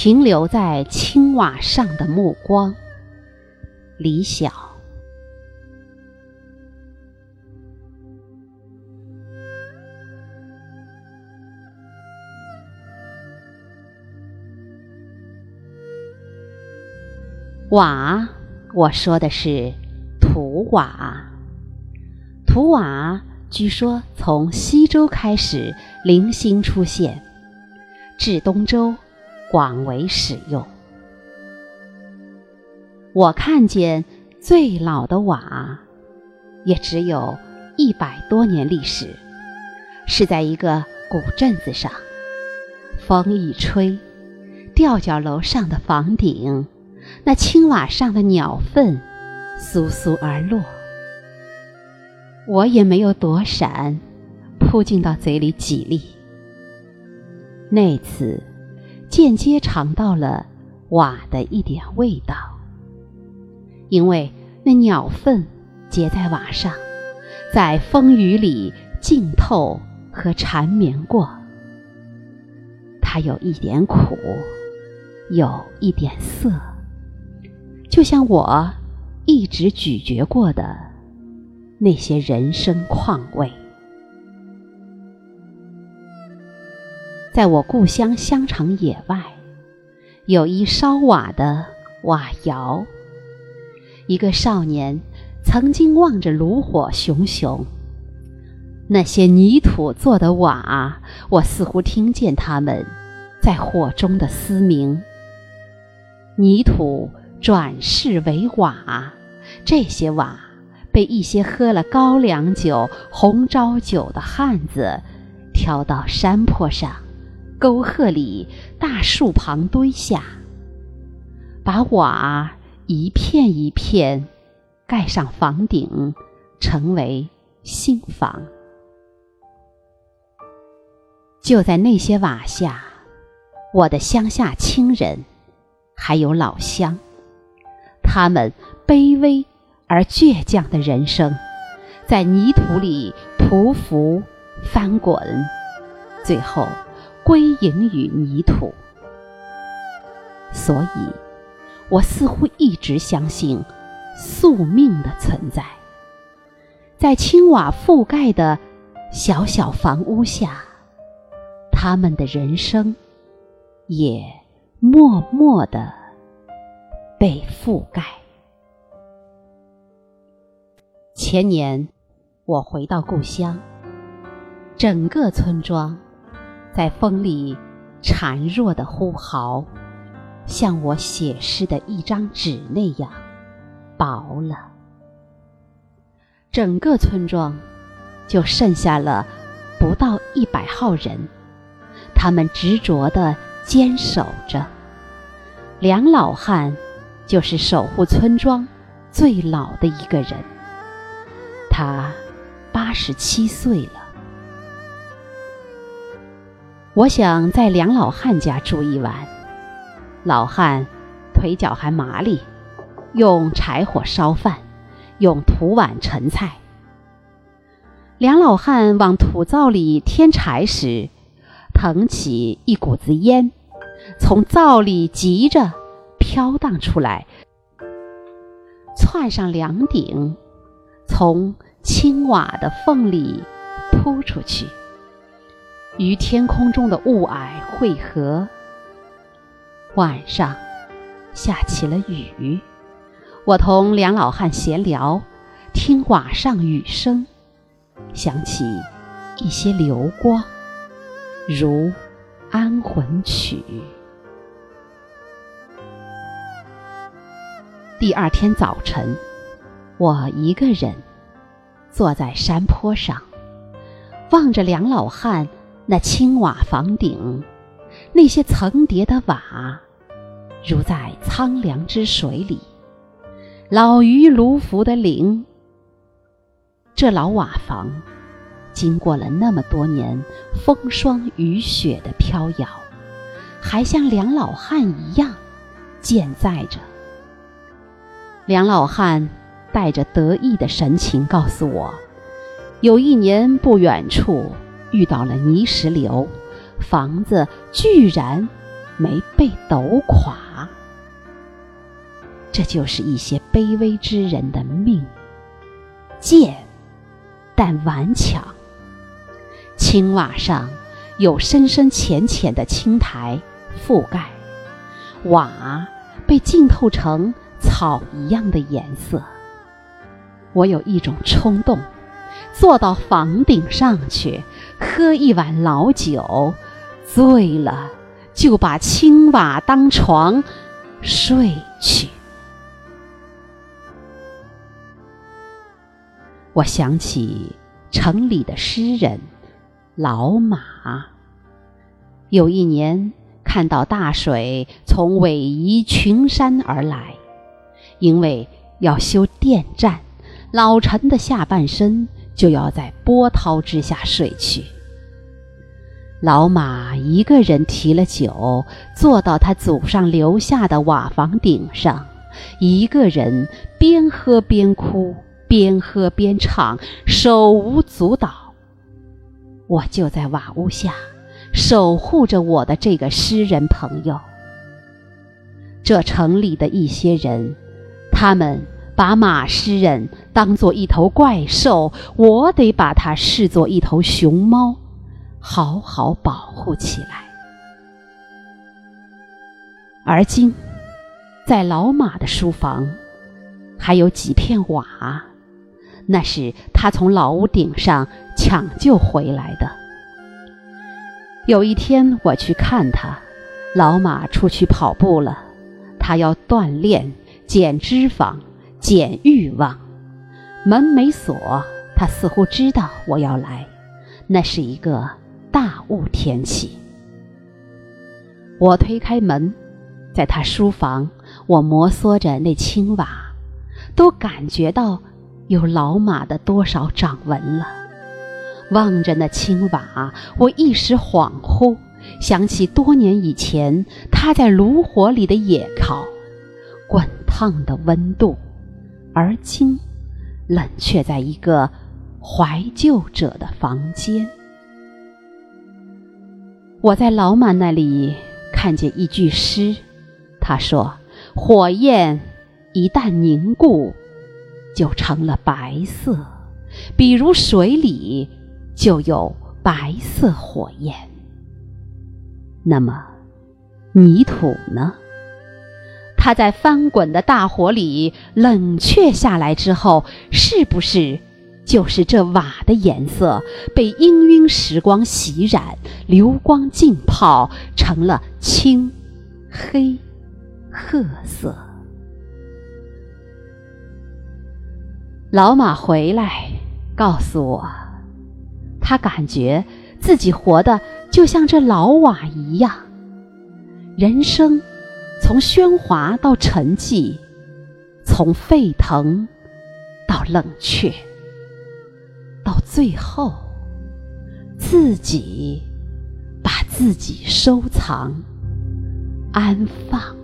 停留在青瓦上的目光。李晓。瓦，我说的是土瓦。土瓦据说从西周开始零星出现，至东周。广为使用。我看见最老的瓦，也只有一百多年历史，是在一个古镇子上。风一吹，吊脚楼上的房顶，那青瓦上的鸟粪，簌簌而落。我也没有躲闪，扑进到嘴里几粒。那次。间接尝到了瓦的一点味道，因为那鸟粪结在瓦上，在风雨里浸透和缠绵过，它有一点苦，有一点涩，就像我一直咀嚼过的那些人生况味。在我故乡香场野外，有一烧瓦的瓦窑。一个少年曾经望着炉火熊熊，那些泥土做的瓦，我似乎听见他们在火中的嘶鸣。泥土转世为瓦，这些瓦被一些喝了高粱酒、红糟酒的汉子挑到山坡上。沟壑里、大树旁堆下，把瓦一片一片盖上房顶，成为新房。就在那些瓦下，我的乡下亲人，还有老乡，他们卑微而倔强的人生，在泥土里匍匐翻滚，最后。归隐于泥土，所以，我似乎一直相信宿命的存在。在青瓦覆盖的小小房屋下，他们的人生也默默的被覆盖。前年，我回到故乡，整个村庄。在风里孱弱的呼号，像我写诗的一张纸那样薄了。整个村庄就剩下了不到一百号人，他们执着地坚守着。梁老汉就是守护村庄最老的一个人，他八十七岁了。我想在梁老汉家住一晚。老汉腿脚还麻利，用柴火烧饭，用土碗盛菜。梁老汉往土灶里添柴时，腾起一股子烟，从灶里急着飘荡出来，窜上梁顶，从青瓦的缝里扑出去。与天空中的雾霭汇合。晚上下起了雨，我同梁老汉闲聊，听瓦上雨声，想起一些流光，如安魂曲。第二天早晨，我一个人坐在山坡上，望着梁老汉。那青瓦房顶，那些层叠的瓦，如在苍凉之水里，老鱼卢浮的灵。这老瓦房，经过了那么多年风霜雨雪的飘摇，还像梁老汉一样健在着。梁老汉带着得意的神情告诉我，有一年不远处。遇到了泥石流，房子居然没被抖垮。这就是一些卑微之人的命，贱但顽强。青瓦上有深深浅浅的青苔覆盖，瓦被浸透成草一样的颜色。我有一种冲动，坐到房顶上去，喝一碗老酒，醉了就把青瓦当床睡去。我想起城里的诗人老马。有一年看到大水从逶迤群山而来，因为要修电站，老陈的下半身就要在波涛之下睡去。老马一个人提了酒，坐到他祖上留下的瓦房顶上，一个人边喝边哭。边喝边唱，手舞足蹈。我就在瓦屋下守护着我的这个诗人朋友。这城里的一些人，他们把马诗人当做一头怪兽，我得把他视作一头熊猫，好好保护起来。而今，在老马的书房，还有几片瓦。那是他从老屋顶上抢救回来的。有一天我去看他，老马出去跑步了，他要锻炼、减脂肪、减欲望。门没锁，他似乎知道我要来。那是一个大雾天气。我推开门，在他书房，我摩挲着那青瓦，都感觉到。有老马的多少掌纹了？望着那青瓦，我一时恍惚，想起多年以前他在炉火里的野烤，滚烫的温度，而今冷却在一个怀旧者的房间。我在老马那里看见一句诗，他说：“火焰一旦凝固。”就成了白色，比如水里就有白色火焰。那么，泥土呢？它在翻滚的大火里冷却下来之后，是不是就是这瓦的颜色被氤氲时光洗染，流光浸泡，成了青、黑、褐色？老马回来，告诉我，他感觉自己活的就像这老瓦一样。人生从喧哗到沉寂，从沸腾到冷却，到最后自己把自己收藏、安放。